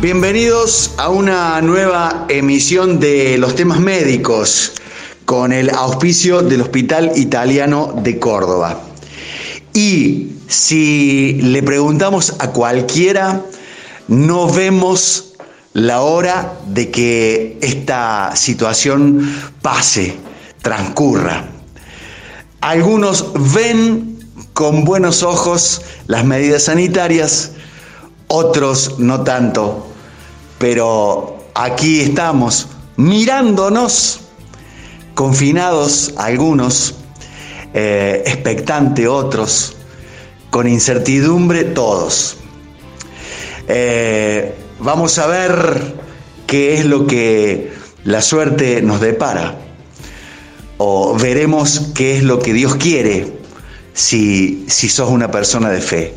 Bienvenidos a una nueva emisión de los temas médicos con el auspicio del Hospital Italiano de Córdoba. Y si le preguntamos a cualquiera, no vemos la hora de que esta situación pase, transcurra. Algunos ven con buenos ojos las medidas sanitarias, otros no tanto, pero aquí estamos mirándonos, confinados algunos, eh, expectante otros, con incertidumbre todos. Eh, vamos a ver qué es lo que la suerte nos depara, o veremos qué es lo que Dios quiere si, si sos una persona de fe.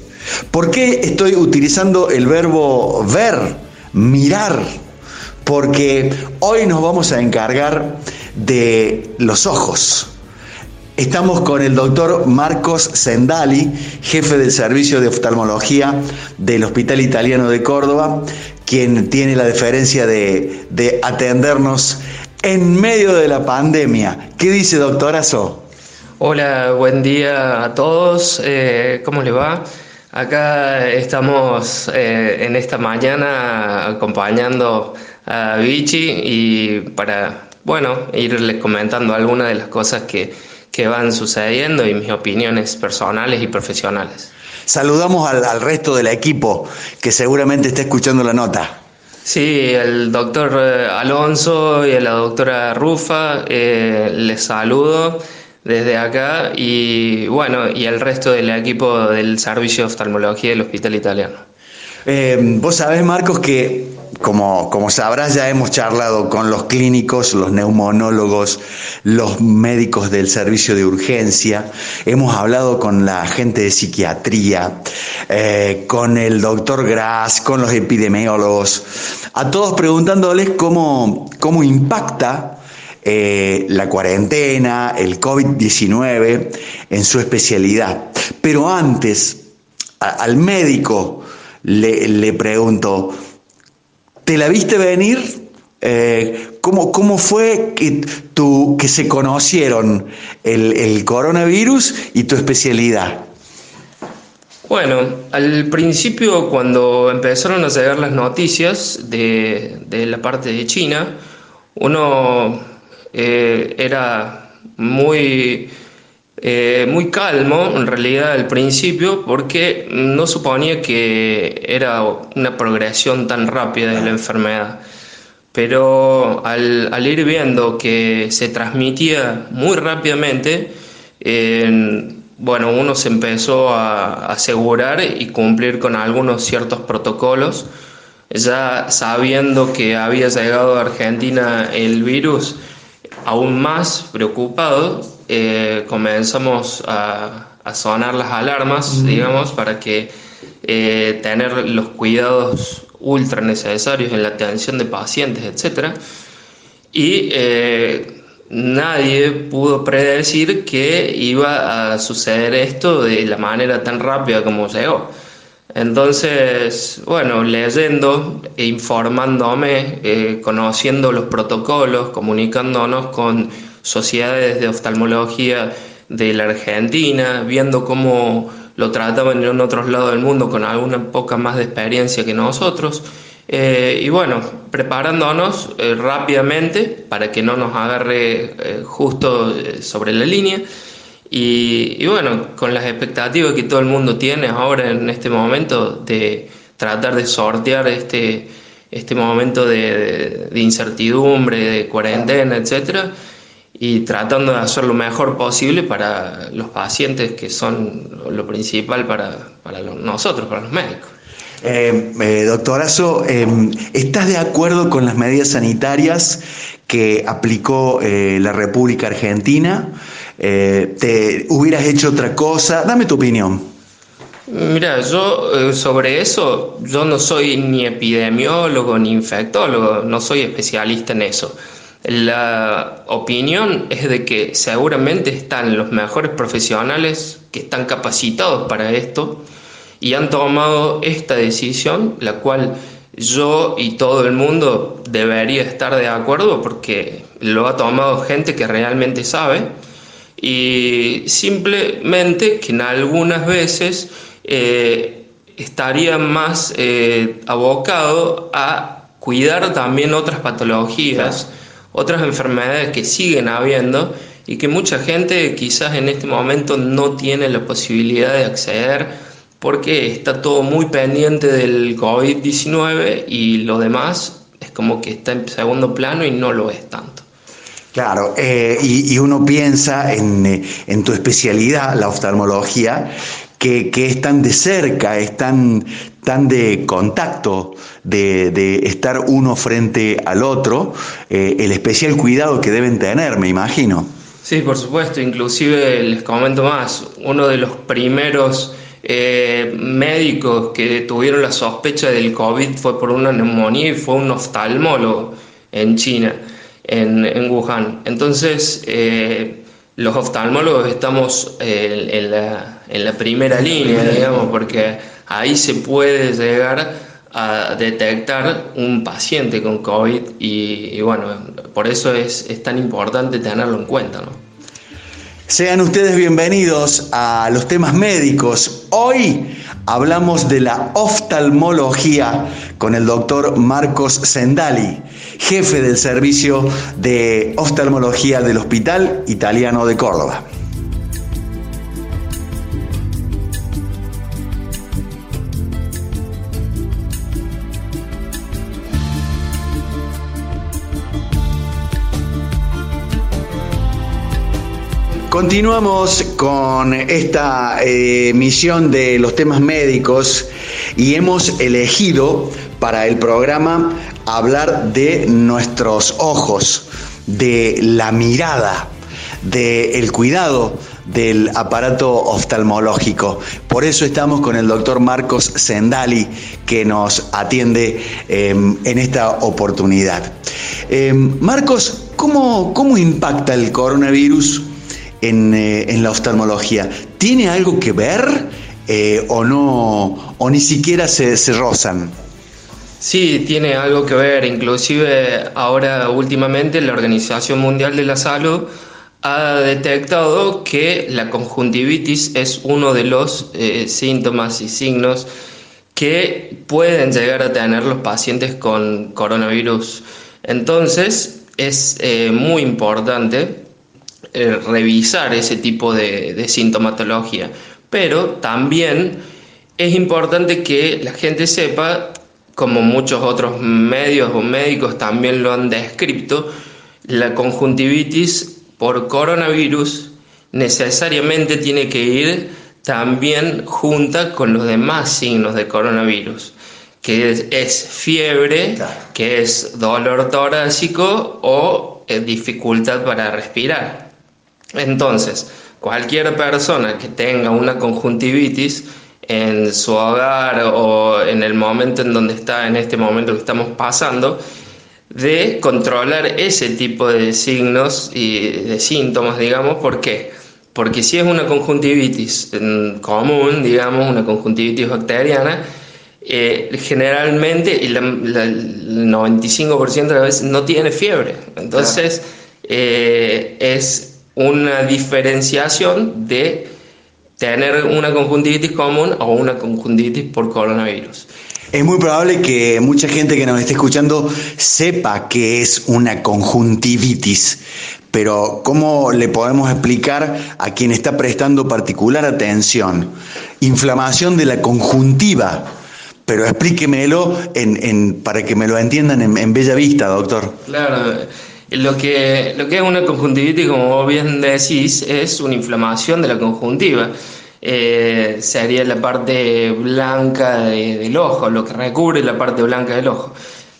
¿Por qué estoy utilizando el verbo ver, mirar? Porque hoy nos vamos a encargar de los ojos. Estamos con el doctor Marcos Sendali, jefe del servicio de oftalmología del Hospital Italiano de Córdoba, quien tiene la deferencia de, de atendernos en medio de la pandemia. ¿Qué dice doctorazo? Hola, buen día a todos. Eh, ¿Cómo le va? Acá estamos eh, en esta mañana acompañando a Vichy y para, bueno, irles comentando algunas de las cosas que, que van sucediendo y mis opiniones personales y profesionales. Saludamos al, al resto del equipo que seguramente está escuchando la nota. Sí, el doctor eh, Alonso y la doctora Rufa, eh, les saludo desde acá y bueno, y el resto del equipo del Servicio de Oftalmología del Hospital Italiano. Eh, vos sabés, Marcos, que como, como sabrás, ya hemos charlado con los clínicos, los neumonólogos, los médicos del servicio de urgencia, hemos hablado con la gente de psiquiatría, eh, con el doctor Gras, con los epidemiólogos, a todos preguntándoles cómo, cómo impacta eh, la cuarentena, el COVID-19 en su especialidad. Pero antes, al médico le, le, pregunto, ¿te la viste venir? Eh, ¿cómo, ¿cómo, fue que, tu, que se conocieron el, el coronavirus y tu especialidad? Bueno, al principio cuando empezaron a llegar las noticias de, de la parte de China, uno eh, era muy, eh, muy calmo en realidad al principio porque no suponía que era una progresión tan rápida de la enfermedad. Pero al, al ir viendo que se transmitía muy rápidamente, eh, bueno, uno se empezó a asegurar y cumplir con algunos ciertos protocolos, ya sabiendo que había llegado a Argentina el virus, aún más preocupado, eh, comenzamos a, a, sonar las alarmas, digamos, para que eh, tener los cuidados ultra necesarios en la atención de pacientes, etc. Y eh, nadie pudo predecir que iba a suceder esto de la manera tan rápida como llegó. Entonces, bueno, leyendo, e informándome, eh, conociendo los protocolos, comunicándonos con sociedades de oftalmología de la Argentina, viendo cómo lo trataban en otros lados del mundo con alguna poca más de experiencia que nosotros. Eh, y bueno, preparándonos eh, rápidamente para que no nos agarre justo sobre la línea. Y, bueno, con las expectativas que todo el mundo tiene ahora en este momento de tratar de sortear este, este momento de, incertidumbre, de cuarentena, etcétera, y tratando de hacer lo mejor posible para los pacientes que son lo principal para, para nosotros, para los médicos. Eh, eh, doctorazo, eh, ¿estás de acuerdo con las medidas sanitarias que aplicó eh, la República Argentina? Eh, ¿Te hubieras hecho otra cosa? Dame tu opinión. Mira, yo sobre eso, yo no soy ni epidemiólogo ni infectólogo, no soy especialista en eso. La opinión es de que seguramente están los mejores profesionales que están capacitados para esto y han tomado esta decisión, la cual yo y todo el mundo debería estar de acuerdo porque lo ha tomado gente que realmente sabe. Y simplemente que en algunas veces eh, estaría más eh, abocado a cuidar también otras patologías, otras enfermedades que siguen habiendo y que mucha gente quizás en este momento no tiene la posibilidad de acceder porque está todo muy pendiente del COVID-19 y lo demás es como que está en segundo plano y no lo es tanto. Claro, eh, y, uno piensa en, eh, en, tu especialidad, la oftalmología, que, que, es tan de cerca, es tan, tan de contacto, de, de estar uno frente al otro, eh, el especial cuidado que deben tener, me imagino. Sí, por supuesto, inclusive les comento más, uno de los primeros eh, médicos que tuvieron la sospecha del COVID fue por una neumonía y fue un oftalmólogo en China, en, Wuhan. Entonces, eh, los oftalmólogos estamos eh, en, la, primera línea, digamos, porque ahí se puede llegar a detectar un paciente con COVID y, bueno, por eso es, es, tan importante tenerlo en cuenta. ¿no? Sean ustedes bienvenidos a los temas médicos. Hoy hablamos de la oftalmología con el doctor Marcos Sendali, jefe del servicio de oftalmología del Hospital Italiano de Córdoba. Continuamos con esta eh, misión de los temas médicos y hemos elegido para el programa hablar de nuestros ojos, de la mirada, del cuidado del aparato oftalmológico. Por eso estamos con el doctor Marcos Sendali, que nos atiende em, en esta oportunidad. Em, Marcos, ¿cómo, ¿cómo impacta el coronavirus eh, en, la oftalmología, ¿tiene algo que ver eh, o no, o ni siquiera se, se rozan? Sí, tiene algo que ver. Inclusive ahora últimamente la Organización Mundial de la Salud ha detectado que la conjuntivitis es uno de los eh, síntomas y signos que pueden llegar a tener los pacientes con coronavirus. Entonces es muy importante eh, revisar ese tipo de, sintomatología. Pero también es importante que la gente sepa, como muchos otros medios o médicos también lo han descrito, la conjuntivitis por coronavirus necesariamente tiene que ir también junta con los demás signos de coronavirus, que es, fiebre, que es dolor torácico o eh, dificultad para respirar. Entonces, cualquier persona que tenga una conjuntivitis en su hogar o en el momento en donde está, en este momento que estamos pasando, de controlar ese tipo de signos y de síntomas, digamos, ¿por qué? Porque si es una conjuntivitis común, digamos, una conjuntivitis bacteriana, eh, generalmente el 95% de las veces no tiene fiebre. Entonces, eh, es una diferenciación de tener una conjuntivitis común o una conjuntivitis por coronavirus. Es muy probable que mucha gente que nos esté escuchando sepa que es una conjuntivitis, pero ¿cómo le podemos explicar a quien está prestando particular atención? Inflamación de la conjuntiva, pero explíquemelo en, para que me lo entiendan en, en bella vista, doctor. Claro, lo que, lo que es una conjuntivitis, como vos bien decís, es una inflamación de la conjuntiva. Eh, sería la parte blanca del ojo, lo que recubre la parte blanca del ojo.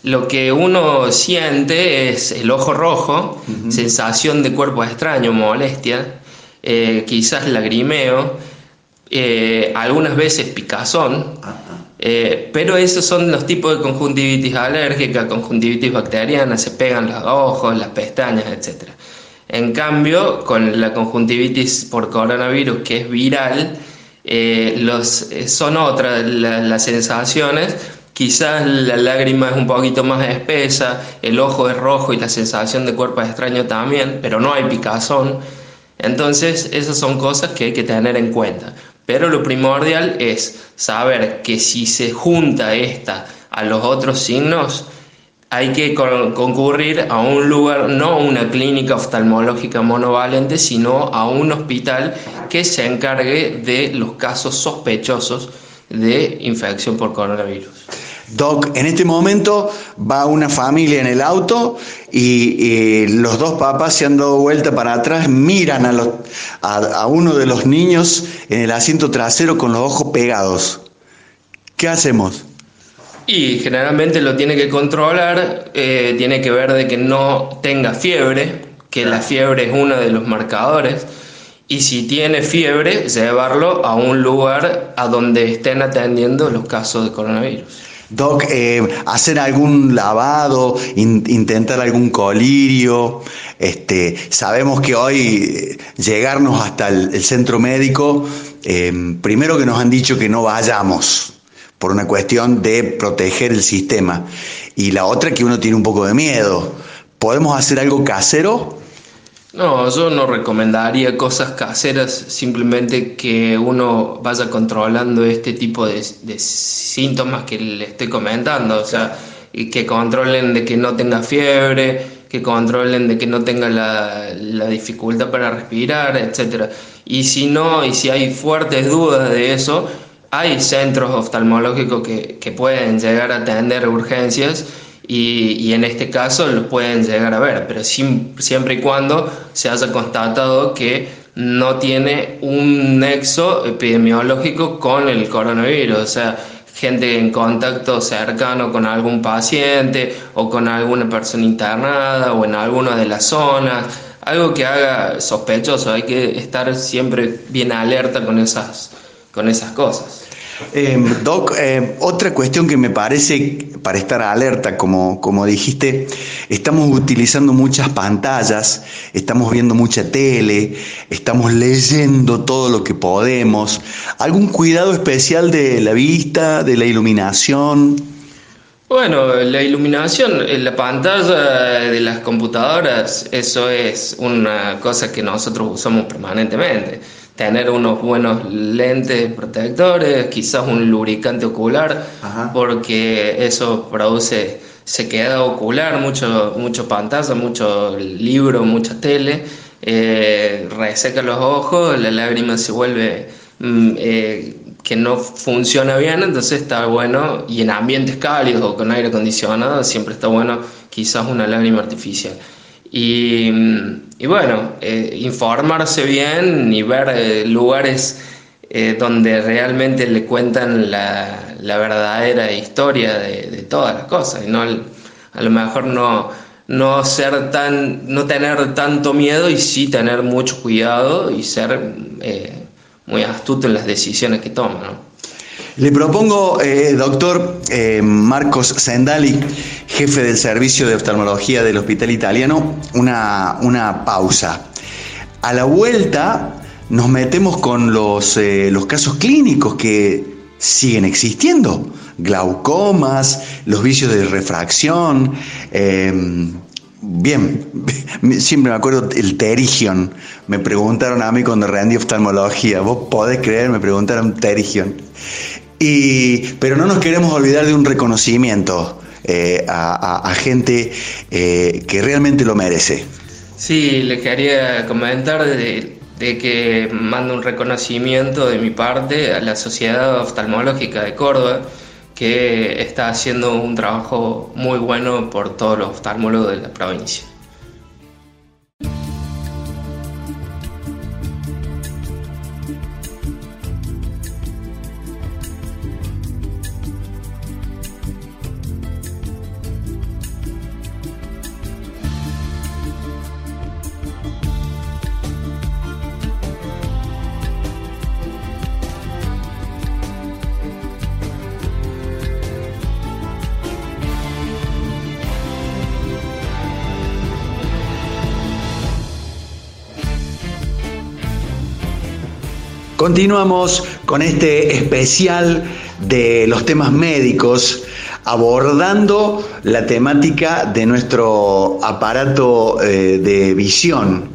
Lo que uno siente es el ojo rojo, sensación de cuerpo extraño, molestia, eh, quizás lagrimeo, eh, algunas veces picazón. Eh, pero esos son los tipos de conjuntivitis alérgica, conjuntivitis bacteriana, se pegan los ojos, las pestañas, etc. En cambio, con la conjuntivitis por coronavirus, que es viral, eh, eh, son otras las sensaciones, quizás la lágrima es un poquito más espesa, el ojo es rojo y la sensación de cuerpo es extraño también, pero no hay picazón. Entonces, esas son cosas que hay que tener en cuenta. Pero lo primordial es saber que si se junta esta a los otros signos, hay que concurrir a un lugar, no una clínica oftalmológica monovalente, sino a un hospital que se encargue de los casos sospechosos de infección por coronavirus. Doc, en este momento va una familia en el auto y, los dos papás se han dado vuelta para atrás, miran a, a, uno de los niños en el asiento trasero con los ojos pegados. ¿Qué hacemos? Y generalmente lo tiene que controlar, eh, tiene que ver de que no tenga fiebre, que la fiebre es uno de los marcadores, y si tiene fiebre, llevarlo a un lugar a donde estén atendiendo los casos de coronavirus. Doc, eh, hacer algún lavado, intentar algún colirio. Este, sabemos que hoy eh, llegarnos hasta el, centro médico, primero que nos han dicho que no vayamos, por una cuestión de proteger el sistema. Y la otra que uno tiene un poco de miedo. ¿Podemos hacer algo casero? No, yo no recomendaría cosas caseras, simplemente que uno vaya controlando este tipo de, síntomas que le estoy comentando, o sea, y que controlen de que no tenga fiebre, que controlen de que no tenga la, la dificultad para respirar, etc. Y si no, y si hay fuertes dudas de eso, hay centros oftalmológicos que, pueden llegar a atender urgencias y, en este caso los pueden llegar a ver, pero siempre y cuando se haya constatado que no tiene un nexo epidemiológico con el coronavirus, o sea, gente en contacto cercano con algún paciente o con alguna persona internada o en alguna de las zonas, algo que haga sospechoso, hay que estar siempre bien alerta con esas, con esas cosas. Eh, Doc, eh, otra cuestión que me parece, para estar alerta, como, como dijiste, estamos utilizando muchas pantallas, estamos viendo mucha tele, estamos leyendo todo lo que podemos. ¿Algún cuidado especial de la vista, de la iluminación? Bueno, la iluminación la pantalla de las computadoras, eso es una cosa que nosotros usamos permanentemente tener unos buenos lentes protectores, quizás un lubricante ocular, porque eso produce sequedad ocular, mucho, mucho pantalla, mucho libro, mucha tele, eh, reseca los ojos, la lágrima se vuelve mm, eh, que no funciona bien, entonces está bueno, y en ambientes cálidos o con aire acondicionado, siempre está bueno quizás una lágrima artificial. Y, bueno, eh, informarse bien y ver eh, lugares eh, donde realmente le cuentan la, la verdadera historia de, todas las cosas. Y no a lo mejor no, no ser tan no tener tanto miedo y sí tener mucho cuidado y ser muy astuto en las decisiones que toma le propongo, eh, doctor eh, Marcos Sendali, jefe del servicio de oftalmología del Hospital Italiano, una, una pausa. A la vuelta nos metemos con los, eh, los casos clínicos que siguen existiendo, glaucomas, los vicios de refracción. Bien, siempre me acuerdo el terigion. Me preguntaron a mí cuando rendí oftalmología. ¿Vos podés creer? Me preguntaron terigion pero no nos queremos olvidar de un reconocimiento eh, a, gente eh, que realmente lo merece. Sí, le quería comentar de, que mando un reconocimiento de mi parte a la Sociedad Oftalmológica de Córdoba, que está haciendo un trabajo muy bueno por todos los oftalmólogos de la provincia. Continuamos con este especial de los temas médicos abordando la temática de nuestro aparato eh, de visión.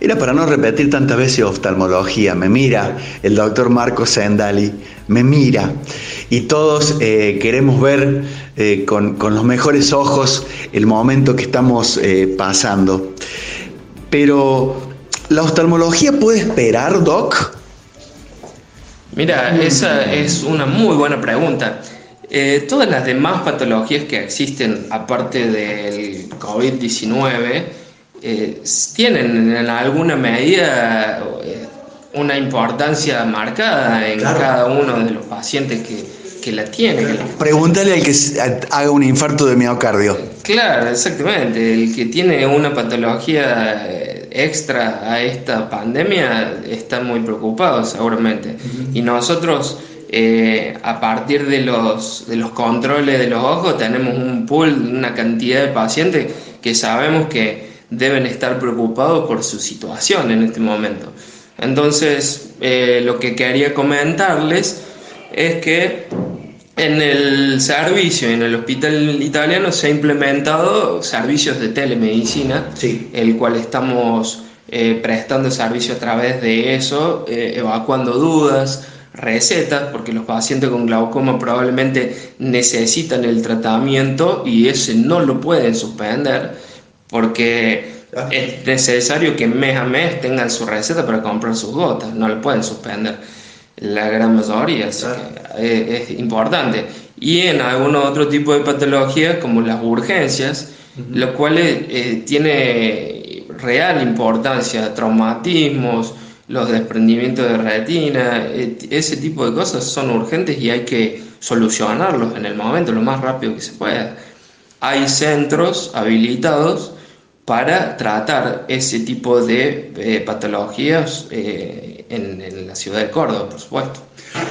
Era para no repetir tantas veces oftalmología, me mira el doctor Marco Sendali, me mira y todos eh, queremos ver eh, con, los mejores ojos el momento que estamos pasando. Pero, ¿la oftalmología puede esperar, Doc? Mira, esa es una muy buena pregunta. Eh, todas las demás patologías que existen, aparte del COVID-19, eh, tienen en alguna medida eh, una importancia marcada en cada uno de los pacientes que, que la tienen. Pregúntale al que haga un infarto de miocardio. Claro, exactamente. El que tiene una patología extra a esta pandemia está muy preocupado seguramente. Y nosotros, eh, a partir de los, de los controles de los ojos, tenemos un pool, una cantidad de pacientes que sabemos que deben estar preocupados por su situación en este momento. Entonces, eh, lo que quería comentarles es que en el servicio, en el hospital italiano, se ha implementado servicios de telemedicina, el cual estamos eh, prestando servicio a través de eso, eh, evacuando dudas, recetas, porque los pacientes con glaucoma probablemente necesitan el tratamiento y ese no lo pueden suspender, porque es necesario que mes a mes tengan su receta para comprar sus gotas, no lo pueden suspender la gran mayoría, así que es, importante. Y en algún otro tipo de patologías como las urgencias, lo cual eh, tiene real importancia, traumatismos, los desprendimientos de retina, eh, ese tipo de cosas son urgentes y hay que solucionarlos en el momento, lo más rápido que se pueda. Hay centros habilitados para tratar ese tipo de eh, patologías en, la ciudad de Córdoba, por supuesto.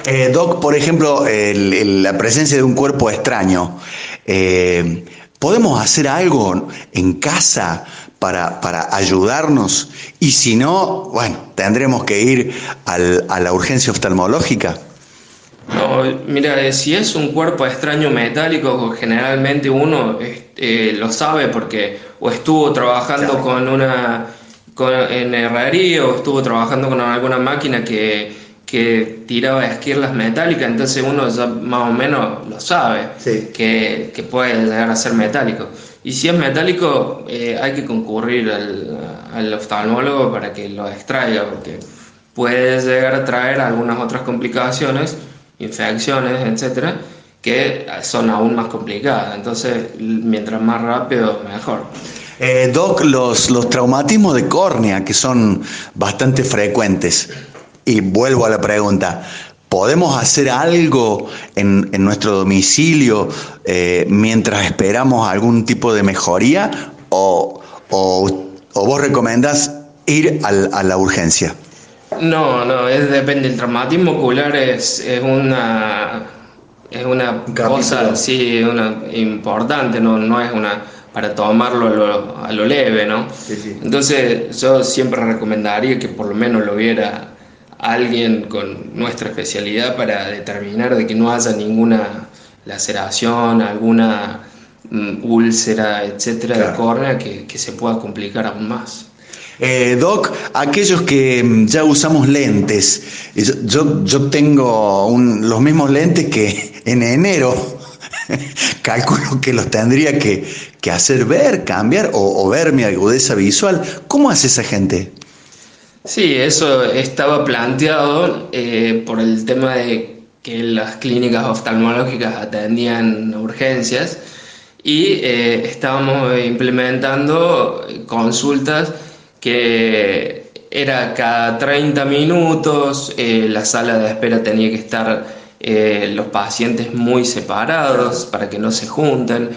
Eh, Doc, por ejemplo, la presencia de un cuerpo extraño, eh, ¿podemos hacer algo en casa para, ayudarnos? Y si no, bueno, tendremos que ir a la urgencia oftalmológica. No, mira, eh, si es un cuerpo extraño metálico, generalmente uno lo sabe porque o estuvo trabajando con una en herrería o estuvo trabajando con alguna máquina que, que tiraba esquirlas metálicas, entonces uno ya más o menos lo sabe que, que, puede llegar a ser metálico. Y si es metálico, eh, hay que concurrir al, al, oftalmólogo para que lo extraiga, porque puede llegar a traer algunas otras complicaciones, infecciones, etcétera, que son aún más complicadas. Entonces, mientras más rápido, mejor. Eh, Doc, los, los traumatismos de córnea, que son bastante frecuentes, y vuelvo a la pregunta, ¿podemos hacer algo en, nuestro domicilio eh, mientras esperamos algún tipo de mejoría o, vos recomendás ir a la urgencia? No, no, es, depende. El traumatismo ocular es, es una es una cosa sí, una importante, no, no es una para tomarlo a lo, a lo leve, ¿no? Entonces yo siempre recomendaría que por lo menos lo viera alguien con nuestra especialidad para determinar de que no haya ninguna laceración, alguna mm, úlcera, etcétera, de córnea que, que, se pueda complicar aún más. Eh, Doc, aquellos que mm, ya usamos lentes, yo, yo tengo los mismos lentes que en enero calculo que los tendría que, hacer ver, cambiar o, ver mi agudeza visual. ¿Cómo hace esa gente? Sí, eso estaba planteado eh, por el tema de que las clínicas oftalmológicas atendían urgencias y eh, estábamos implementando consultas que era cada 30 minutos, eh, la sala de espera tenía que estar eh, los pacientes muy separados para que no se junten,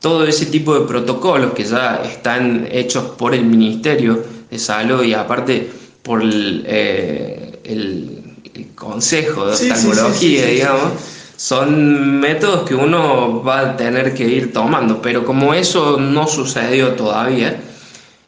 todo ese tipo de protocolos que ya están hechos por el Ministerio de Salud y aparte por el, eh, Consejo de Oftalmología, digamos, son métodos que uno va a tener que ir tomando, pero como eso no sucedió todavía,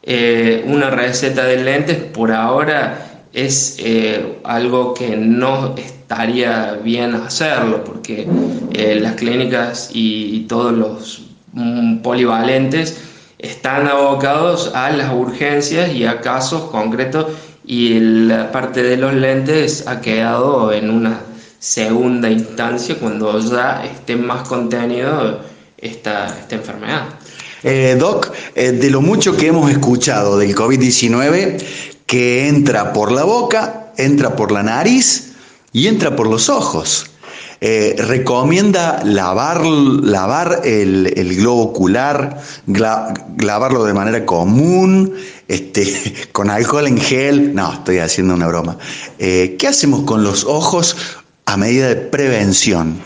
eh, una receta de lentes por ahora es eh, algo que no estaría bien hacerlo, porque eh, las clínicas y, todos los mm, polivalentes están abocados a las urgencias y a casos concretos y la parte de los lentes ha quedado en una segunda instancia cuando ya esté más contenido esta, esta enfermedad. Eh, Doc, de lo mucho que hemos escuchado del COVID-19, que entra por la boca, entra por la nariz y entra por los ojos. Eh, recomienda lavar, lavar el, globo ocular, lavarlo de manera común, este, con alcohol en gel. No, estoy haciendo una broma. ¿Qué hacemos con los ojos a medida de prevención?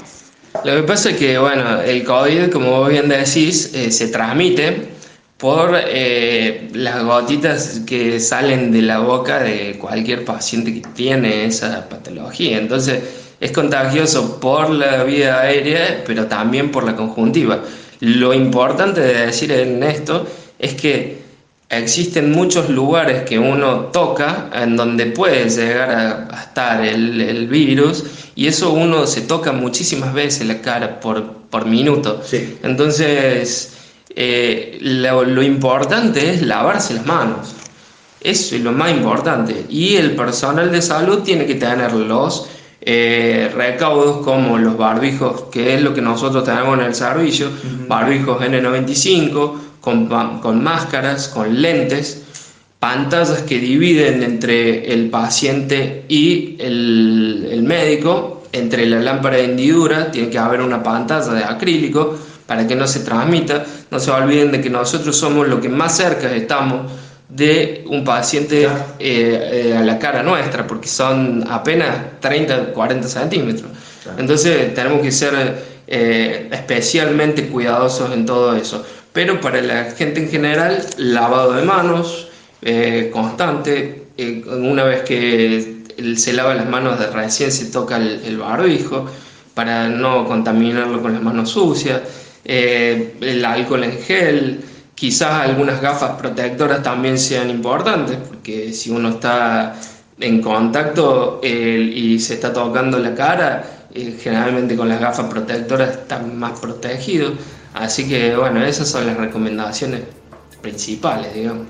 Lo que pasa es que, bueno, el COVID, como vos bien decís, eh, se transmite por eh, las gotitas que salen de la boca de cualquier paciente que tiene esa patología. Entonces, es contagioso por la vía aérea, pero también por la conjuntiva. Lo importante de decir en esto es que existen muchos lugares que uno toca en donde puede llegar a, estar el, virus y eso uno se toca muchísimas veces la cara por, minuto. Entonces, eh, lo, importante es lavarse las manos. Eso es lo más importante. Y el personal de salud tiene que tener los eh, recaudos como los barbijos, que es lo que nosotros tenemos en el servicio, barbijos N95, con, máscaras, con lentes, pantallas que dividen entre el paciente y el, médico, entre la lámpara de hendidura, tiene que haber una pantalla de acrílico para que no se transmita. No se olviden de que nosotros somos lo que más cerca estamos de un paciente eh, eh, a la cara nuestra, porque son apenas 30, 40 centímetros. Entonces tenemos que ser eh, especialmente cuidadosos en todo eso. Pero para la gente en general, lavado de manos constante. Una vez que se lava las manos de recién se toca el, barbijo para no contaminarlo con las manos sucias. Eh, el alcohol en gel. Quizás algunas gafas protectoras también sean importantes, porque si uno está en contacto y se está tocando la cara, generalmente con las gafas protectoras está más protegido. Así que bueno, esas son las recomendaciones principales, digamos.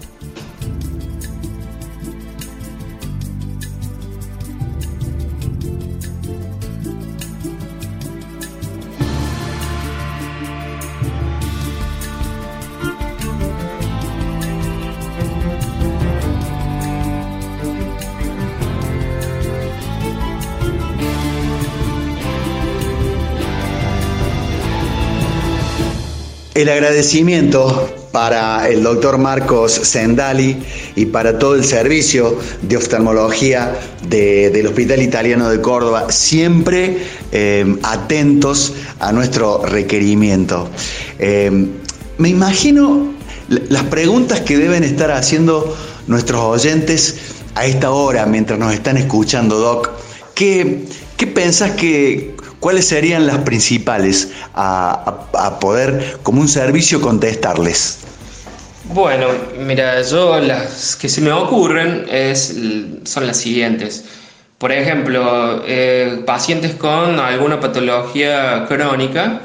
El agradecimiento para el doctor Marcos Sendali y para todo el servicio de oftalmología del Hospital Italiano de Córdoba, siempre eh, atentos a nuestro requerimiento. Eh, me imagino las preguntas que deben estar haciendo nuestros oyentes a esta hora, mientras nos están escuchando, Doc. ¿Qué, qué pensás que, ¿Cuáles serían las principales a, poder, como un servicio, contestarles? Bueno, mira, yo las que se me ocurren es, son las siguientes. Por ejemplo, eh, pacientes con alguna patología crónica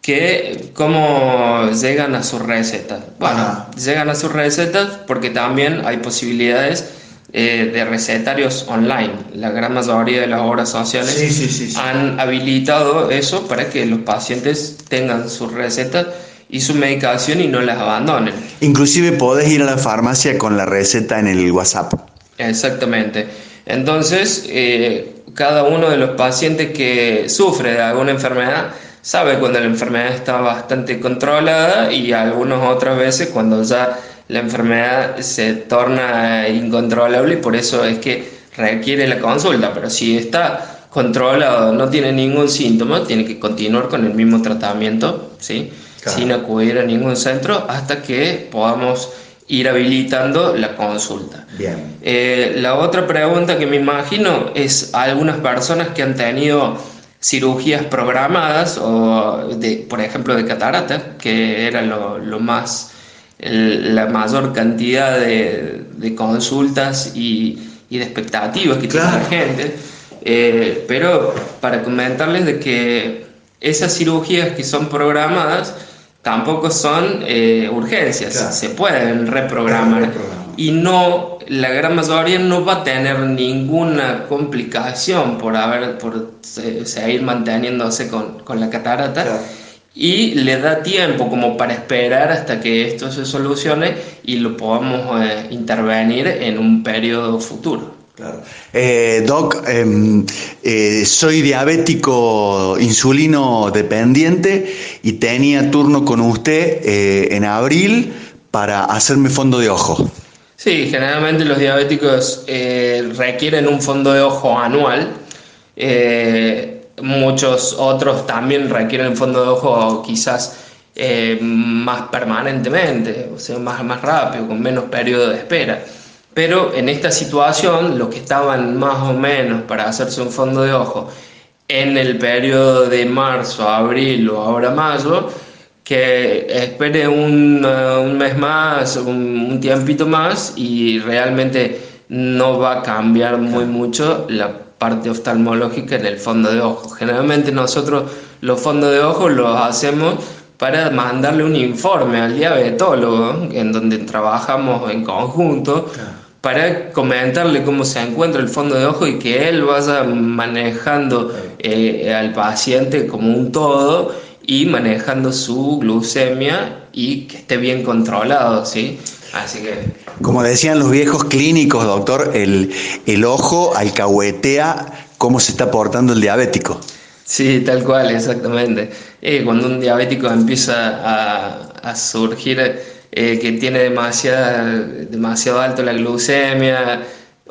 que cómo llegan a sus recetas. Bueno, llegan a sus recetas porque también hay posibilidades eh, de recetarios online. La gran mayoría de las obras sociales han habilitado eso para que los pacientes tengan sus recetas y su medicación y no las abandonen. Inclusive podés ir a la farmacia con la receta en el WhatsApp. Exactamente. Entonces, eh, cada uno de los pacientes que sufre de alguna enfermedad sabe cuando la enfermedad está bastante controlada y algunas otras veces cuando ya la enfermedad se torna incontrolable y por eso es que requiere la consulta, pero si está controlado, no tiene ningún síntoma, tiene que continuar con el mismo tratamiento, ¿sí? sin acudir a ningún centro hasta que podamos ir habilitando la consulta. Bien. Eh, la otra pregunta que me imagino es algunas personas que han tenido cirugías programadas o de, por ejemplo de catarata, que era lo, lo más la mayor cantidad de, consultas y, y de expectativas que tiene la gente. Eh, pero para comentarles de que esas cirugías que son programadas tampoco son eh, urgencias, se pueden reprogramar. Y no la gran mayoría no va a tener ninguna complicación por haber por seguir manteniéndose con, con la catarata y le da tiempo como para esperar hasta que esto se solucione y lo podamos eh, intervenir en un periodo futuro. Claro. Eh, doc, em, eh, soy diabético insulino dependiente y tenía turno con usted en abril para hacerme fondo de ojo. Sí, generalmente los diabéticos requieren un fondo de ojo anual. Muchos otros también requieren un fondo de ojo quizás más permanentemente, o sea, más, más rápido, con menos periodo de espera. Pero en esta situación, los que estaban más o menos para hacerse un fondo de ojo en el periodo de marzo, abril o ahora mayo, que espere un, uh, mes más, un, tiempito más y realmente no va a cambiar muy mucho la parte oftalmológica en el fondo de ojo. Generalmente nosotros los fondos de ojo los hacemos para mandarle un informe al diabetólogo en donde trabajamos en conjunto para comentarle cómo se encuentra el fondo de ojo y que él vaya manejando eh, al paciente como un todo y manejando su glucemia y que esté bien controlado, ¿sí? Así que... Como decían los viejos clínicos, doctor, el, el ojo alcahuetea cómo se está portando el diabético. Sí, tal cual, exactamente. Eh, cuando un diabético empieza a, a surgir eh, que tiene demasiado alto la glucemia,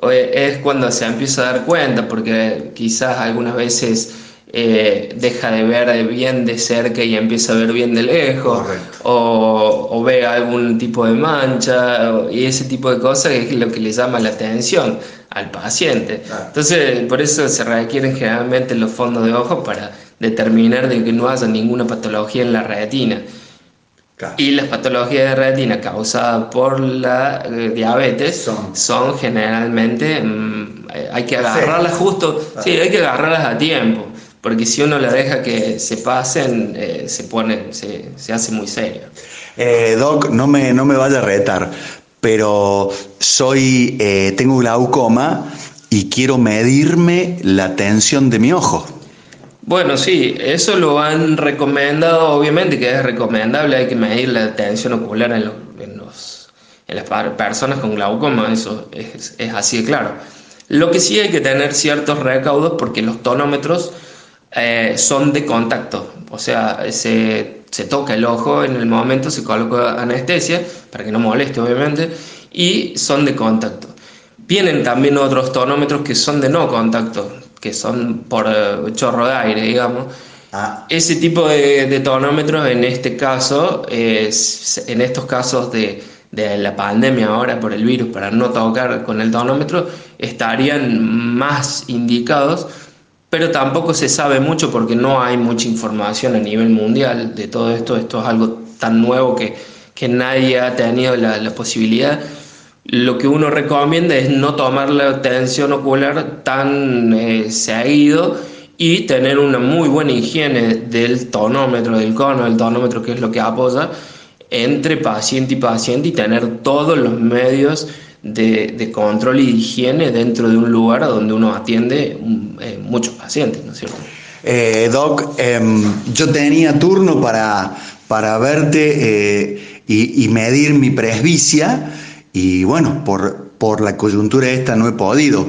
es cuando se empieza a dar cuenta, porque quizás algunas veces eh, deja de ver bien de cerca y empieza a ver bien de lejos, o, ve algún tipo de mancha, y ese tipo de cosas es lo que le llama la atención al paciente. Entonces, por eso se requieren generalmente los fondos de ojo para determinar de que no haya ninguna patología en la retina. Y las patologías de retina causadas por la eh, diabetes son, generalmente, mm, hay que agarrarlas justo, sí, hay que agarrarlas a tiempo, porque si uno la deja que se pasen, eh, se pone, se, se, hace muy serio. Doc, no me, no me vaya a retar, pero soy, tengo glaucoma y quiero medirme la tensión de mi ojo. Bueno, sí, eso lo han recomendado, obviamente que es recomendable, hay que medir la tensión ocular en, los, en, las personas con glaucoma, eso es, así de claro. Lo que sí hay que tener ciertos recaudos porque los tonómetros eh, son de contacto, o sea, se, se toca el ojo en el momento, se coloca anestesia, para que no moleste obviamente, y son de contacto. Vienen también otros tonómetros que son de no contacto, que son por eh, chorro de aire, digamos. Ah. Ese tipo de, tonómetros, en este caso, en estos casos de, de, la pandemia ahora por el virus, para no tocar con el tonómetro, estarían más indicados, pero tampoco se sabe mucho porque no hay mucha información a nivel mundial de todo esto. Esto es algo tan nuevo que, que nadie ha tenido la, la posibilidad lo que uno recomienda es no tomar la tensión ocular tan eh, seguido y tener una muy buena higiene del tonómetro, del cono, del tonómetro, que es lo que apoya, entre paciente y paciente y tener todos los medios de, control y de higiene dentro de un lugar donde uno atiende eh, muchos pacientes, ¿no es cierto? Eh, doc, em, yo tenía turno para, para verte y, y medir mi presbicia y bueno, por, por la coyuntura esta no he podido.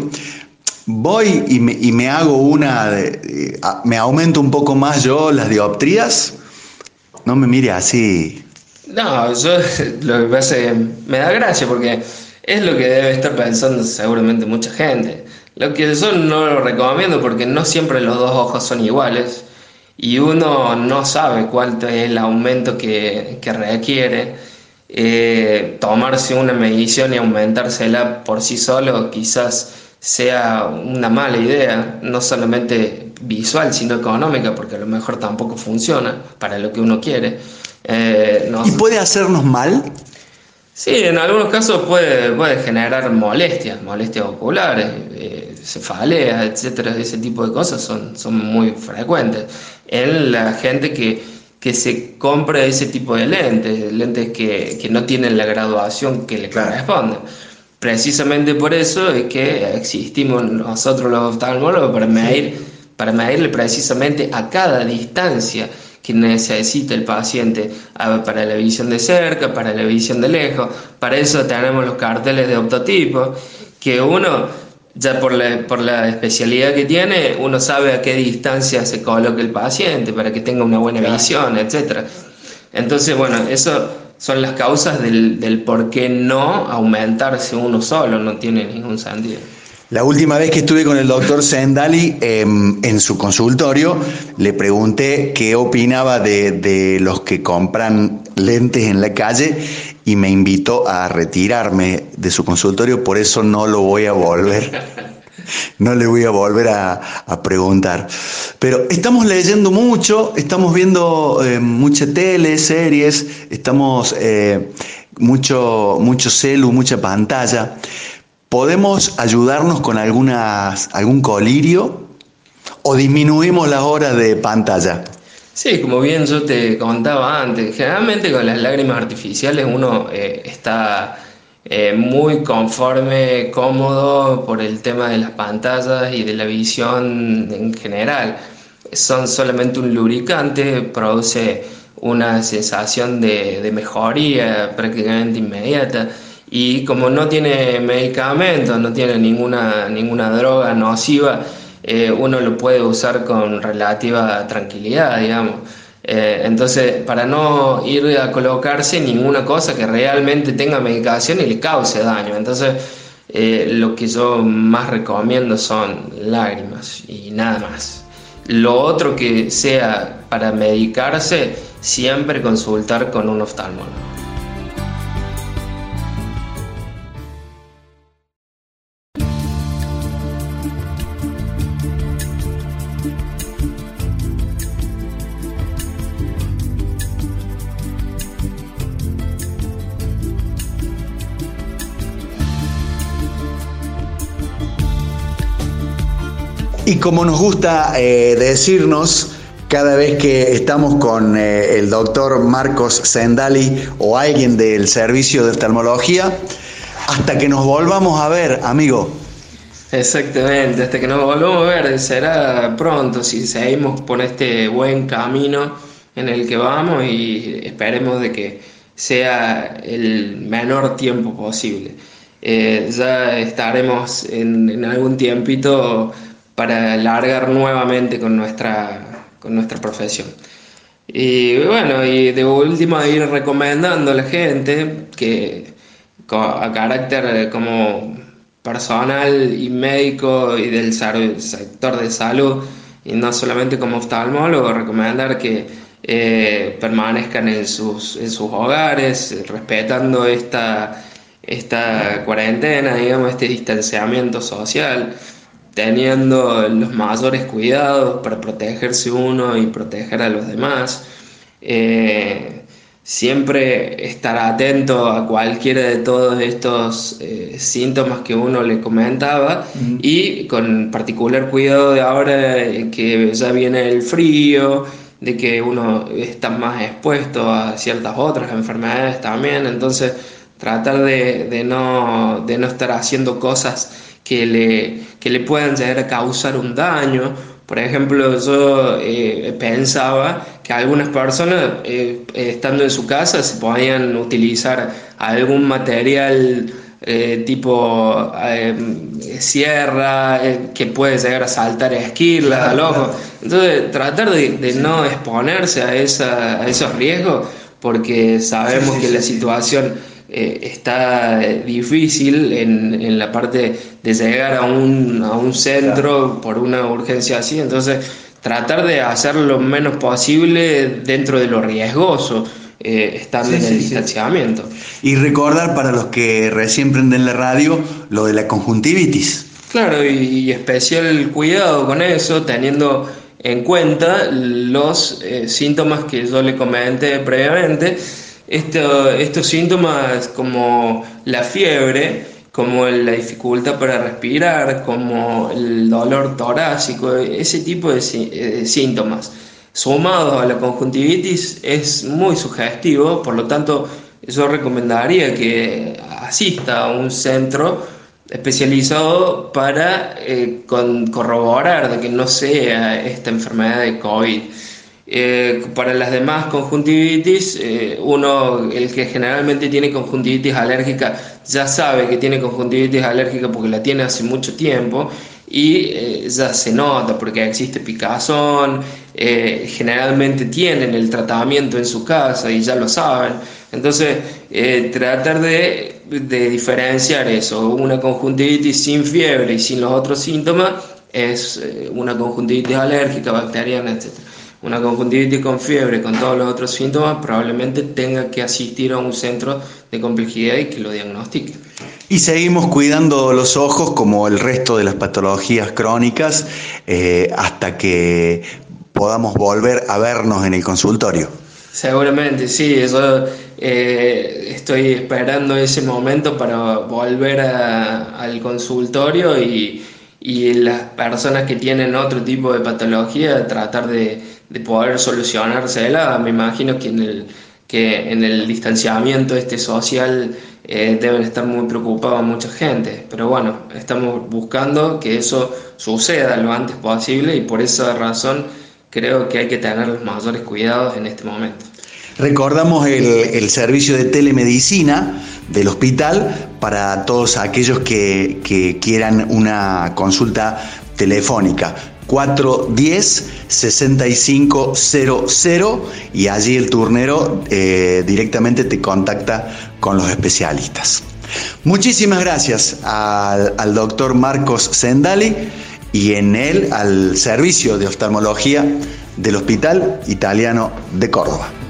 Voy y me, y me hago una, de, me aumento un poco más yo las dioptrías. No me mire así. No, yo lo que pasa es me da gracia porque es lo que debe estar pensando seguramente mucha gente. Lo que yo no lo recomiendo porque no siempre los dos ojos son iguales y uno no sabe cuál es el aumento que, que requiere eh, tomarse una medición y aumentársela por sí solo quizás sea una mala idea, no solamente visual, sino económica, porque a lo mejor tampoco funciona para lo que uno quiere. Eh, ¿Y puede hacernos mal? Sí, en algunos casos puede, puede generar molestias, molestias oculares, eh, cefaleas, etcétera, ese tipo de cosas son, son muy frecuentes. En la gente que, que se compra ese tipo de lentes, lentes que, que no tienen la graduación que le corresponde. Precisamente por eso es que existimos nosotros los oftalmólogos para medir, para medirle precisamente a cada distancia que necesita el paciente para la visión de cerca, para la visión de lejos. Para eso tenemos los carteles de optotipo, que uno, ya por la, por la especialidad que tiene, uno sabe a qué distancia se coloca el paciente para que tenga una buena visión, etc. Entonces, bueno, eso son las causas del, del por qué no aumentarse uno solo, no tiene ningún sentido. La última vez que estuve con el doctor Sendali em, en su consultorio, le pregunté qué opinaba de, los que compran lentes en la calle y me invitó a retirarme de su consultorio, por eso no lo voy a volver. No le voy a volver a, preguntar. Pero estamos leyendo mucho, estamos viendo eh, mucha tele, series, estamos eh, mucho, mucho celu, mucha pantalla. ¿Podemos ayudarnos con algunas, algún colirio o disminuimos las horas de pantalla? Sí, como bien yo te contaba antes, generalmente con las lágrimas artificiales uno eh, está eh, muy conforme, cómodo por el tema de las pantallas y de la visión en general. Son solamente un lubricante, produce una sensación de, de mejoría prácticamente inmediata y como no tiene medicamentos, no tiene ninguna, ninguna droga nociva, eh, uno lo puede usar con relativa tranquilidad, digamos. Eh, entonces, para no ir a colocarse ninguna cosa que realmente tenga medicación y le cause daño. Entonces, eh, lo que yo más recomiendo son lágrimas y nada más. Lo otro que sea para medicarse, siempre consultar con un oftalmólogo. Como nos gusta eh, decirnos cada vez que estamos con eh, el doctor Marcos Sendali o alguien del servicio de oftalmología, hasta que nos volvamos a ver, amigo. Exactamente, hasta que nos volvamos a ver, será pronto si seguimos por este buen camino en el que vamos y esperemos de que sea el menor tiempo posible. Eh, ya estaremos en, en algún tiempito para largar nuevamente con nuestra, con nuestra profesión. Y bueno, y de último ir recomendando a la gente que a carácter como personal y médico y del sector de salud, y no solamente como oftalmólogo, recomendar que eh, permanezcan en sus, en sus hogares, respetando esta, esta cuarentena, digamos, este distanciamiento social teniendo los mayores cuidados para protegerse uno y proteger a los demás. Eh, siempre estar atento a cualquiera de todos estos eh, síntomas que uno le comentaba y con particular cuidado de ahora que ya viene el frío, de que uno está más expuesto a ciertas otras enfermedades también, entonces tratar de, de, no, de no estar haciendo cosas que le, que le puedan llegar a causar un daño. Por ejemplo, yo eh, pensaba que algunas personas, eh, estando en su casa, se podían utilizar algún material eh, tipo sierra que puede llegar a saltar esquirlas al ojo. Entonces, tratar de, no exponerse a, esa, a esos riesgos, porque sabemos que la situación eh, está difícil en, en, la parte de llegar a un, a un centro por una urgencia así, entonces tratar de hacer lo menos posible dentro de lo riesgoso. Eh, estando en el distanciamiento. Y recordar para los que recién prenden la radio lo de la conjuntivitis. Claro, y, especial cuidado con eso, teniendo en cuenta los eh, síntomas que yo le comenté previamente, estos síntomas como la fiebre, como la dificultad para respirar, como el dolor torácico, ese tipo de eh, síntomas sumado a la conjuntivitis es muy sugestivo, por lo tanto yo recomendaría que asista a un centro especializado para eh, corroborar de que no sea esta enfermedad de COVID. Eh, para las demás conjuntivitis, eh, uno, el que generalmente tiene conjuntivitis alérgica, ya sabe que tiene conjuntivitis alérgica porque la tiene hace mucho tiempo y eh, ya se nota porque existe picazón, generalmente tienen el tratamiento en su casa y ya lo saben. Entonces, tratar de, de, diferenciar eso, una conjuntivitis sin fiebre y sin los otros síntomas es una conjuntivitis alérgica, bacteriana, etc. Una conjuntivitis con fiebre, con todos los otros síntomas, probablemente tenga que asistir a un centro de complejidad y que lo diagnostique. Y seguimos cuidando los ojos como el resto de las patologías crónicas eh, hasta que podamos volver a vernos en el consultorio. Seguramente, sí, yo eh, estoy esperando ese momento para volver al consultorio y, las personas que tienen otro tipo de patología tratar de, de poder solucionársela. Me imagino que en el, que en el distanciamiento este social eh, deben estar muy preocupados mucha gente. Pero bueno, estamos buscando que eso suceda lo antes posible y por esa razón creo que hay que tener los mayores cuidados en este momento. Recordamos el, servicio de telemedicina del hospital para todos aquellos que, que quieran una consulta telefónica. 410-6500 y allí el turnero eh, directamente te contacta con los especialistas. Muchísimas gracias al, al doctor Marcos Sendali y en él al servicio de oftalmología del Hospital Italiano de Córdoba.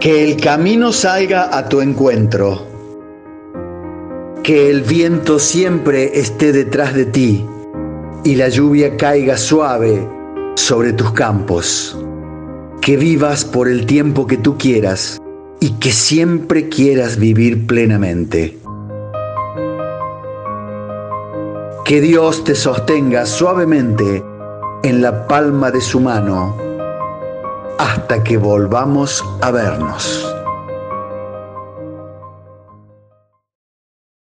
Que el camino salga a tu encuentro. Que el viento siempre esté detrás de ti y la lluvia caiga suave sobre tus campos. Que vivas por el tiempo que tú quieras y que siempre quieras vivir plenamente. Que Dios te sostenga suavemente en la palma de su mano hasta que volvamos a vernos.